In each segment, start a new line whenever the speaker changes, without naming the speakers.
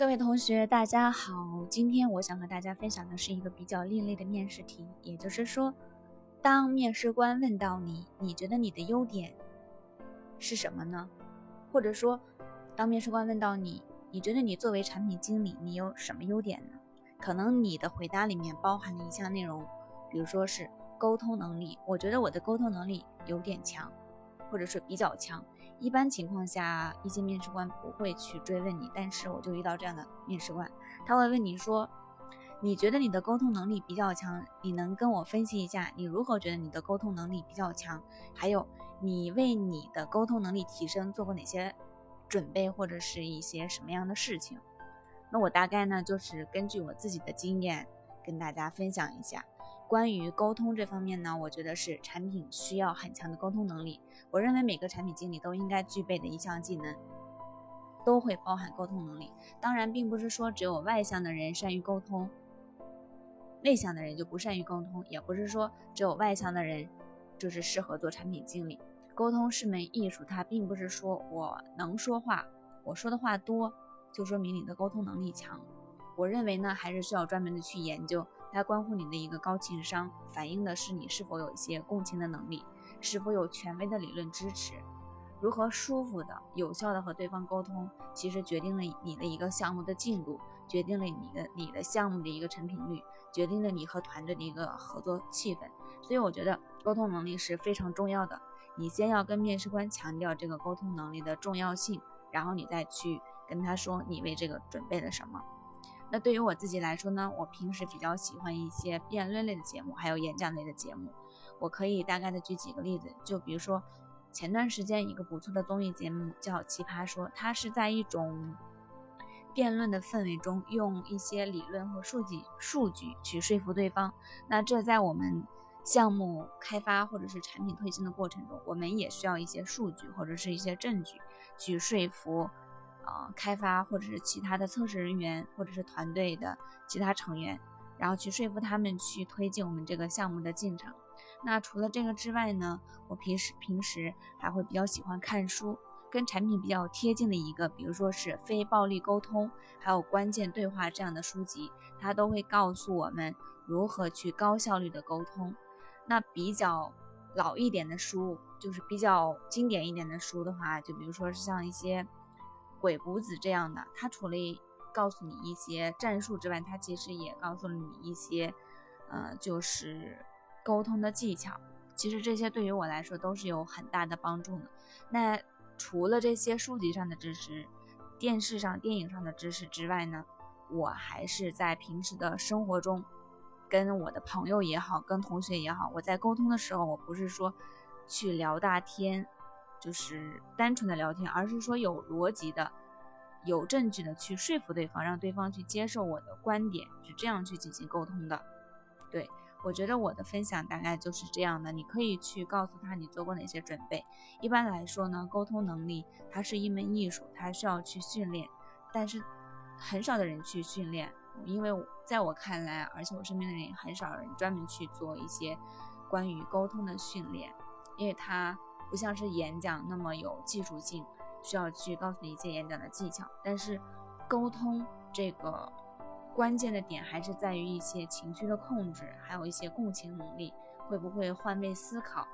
各位同学，大家好。今天我想和大家分享的是一个比较另类的面试题，也就是说，当面试官问到你，你觉得你的优点是什么呢？或者说，当面试官问到你，你觉得你作为产品经理，你有什么优点呢？可能你的回答里面包含了一项内容，比如说是沟通能力，我觉得我的沟通能力有点强，或者是比较强。一般情况下，一些面试官不会去追问你，但是我就遇到这样的面试官，他会问你说：“你觉得你的沟通能力比较强，你能跟我分析一下，你如何觉得你的沟通能力比较强？还有，你为你的沟通能力提升做过哪些准备，或者是一些什么样的事情？”那我大概呢，就是根据我自己的经验跟大家分享一下。关于沟通这方面呢，我觉得是产品需要很强的沟通能力。我认为每个产品经理都应该具备的一项技能，都会包含沟通能力。当然，并不是说只有外向的人善于沟通，内向的人就不善于沟通；也不是说只有外向的人就是适合做产品经理。沟通是门艺术，它并不是说我能说话，我说的话多就说明你的沟通能力强。我认为呢，还是需要专门的去研究。它关乎你的一个高情商，反映的是你是否有一些共情的能力，是否有权威的理论支持，如何舒服的、有效的和对方沟通，其实决定了你的一个项目的进度，决定了你的你的项目的一个成品率，决定了你和团队的一个合作气氛。所以我觉得沟通能力是非常重要的。你先要跟面试官强调这个沟通能力的重要性，然后你再去跟他说你为这个准备了什么。那对于我自己来说呢，我平时比较喜欢一些辩论类的节目，还有演讲类的节目。我可以大概的举几个例子，就比如说前段时间一个不错的综艺节目叫《奇葩说》，它是在一种辩论的氛围中，用一些理论和数据数据去说服对方。那这在我们项目开发或者是产品推进的过程中，我们也需要一些数据或者是一些证据去说服。呃，开发或者是其他的测试人员，或者是团队的其他成员，然后去说服他们去推进我们这个项目的进程。那除了这个之外呢，我平时平时还会比较喜欢看书，跟产品比较贴近的一个，比如说是非暴力沟通，还有关键对话这样的书籍，它都会告诉我们如何去高效率的沟通。那比较老一点的书，就是比较经典一点的书的话，就比如说是像一些。鬼谷子这样的，他除了告诉你一些战术之外，他其实也告诉了你一些，呃，就是沟通的技巧。其实这些对于我来说都是有很大的帮助的。那除了这些书籍上的知识、电视上、电影上的知识之外呢，我还是在平时的生活中，跟我的朋友也好，跟同学也好，我在沟通的时候，我不是说去聊大天。就是单纯的聊天，而是说有逻辑的、有证据的去说服对方，让对方去接受我的观点，是这样去进行沟通的。对我觉得我的分享大概就是这样的，你可以去告诉他你做过哪些准备。一般来说呢，沟通能力它是一门艺术，它需要去训练，但是很少的人去训练，因为在我看来，而且我身边的人也很少人专门去做一些关于沟通的训练，因为他。不像是演讲那么有技术性，需要去告诉你一些演讲的技巧。但是，沟通这个关键的点还是在于一些情绪的控制，还有一些共情能力，会不会换位思考？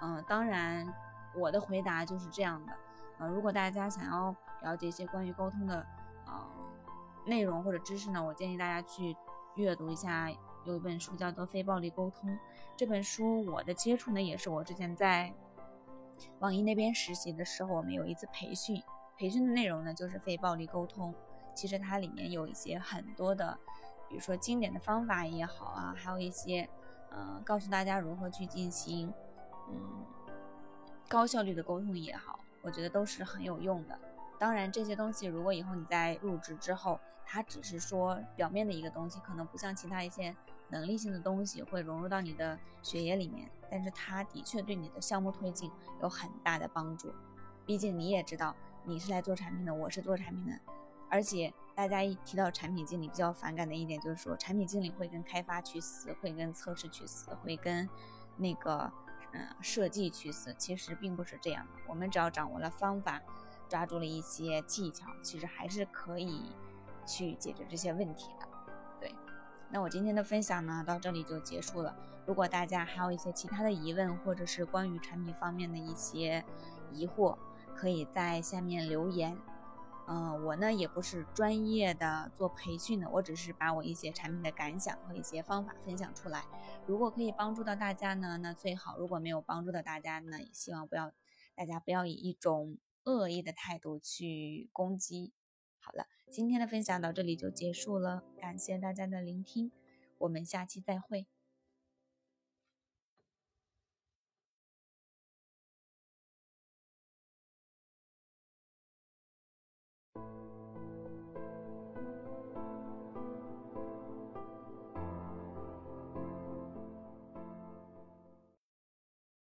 嗯，当然，我的回答就是这样的。呃，如果大家想要了解一些关于沟通的呃内容或者知识呢，我建议大家去阅读一下，有一本书叫做《非暴力沟通》。这本书我的接触呢，也是我之前在。网易那边实习的时候，我们有一次培训，培训的内容呢就是非暴力沟通。其实它里面有一些很多的，比如说经典的方法也好啊，还有一些，嗯，告诉大家如何去进行，嗯，高效率的沟通也好，我觉得都是很有用的。当然，这些东西如果以后你在入职之后，它只是说表面的一个东西，可能不像其他一些。能力性的东西会融入到你的血液里面，但是它的确对你的项目推进有很大的帮助。毕竟你也知道，你是来做产品的，我是做产品的，而且大家一提到产品经理，比较反感的一点就是说，产品经理会跟开发去死，会跟测试去死，会跟那个嗯设计去死。其实并不是这样的，我们只要掌握了方法，抓住了一些技巧，其实还是可以去解决这些问题的。那我今天的分享呢，到这里就结束了。如果大家还有一些其他的疑问，或者是关于产品方面的一些疑惑，可以在下面留言。嗯，我呢也不是专业的做培训的，我只是把我一些产品的感想和一些方法分享出来。如果可以帮助到大家呢，那最好；如果没有帮助到大家呢，也希望不要大家不要以一种恶意的态度去攻击。好了，今天的分享到这里就结束了，感谢大家的聆听，我们下期再会。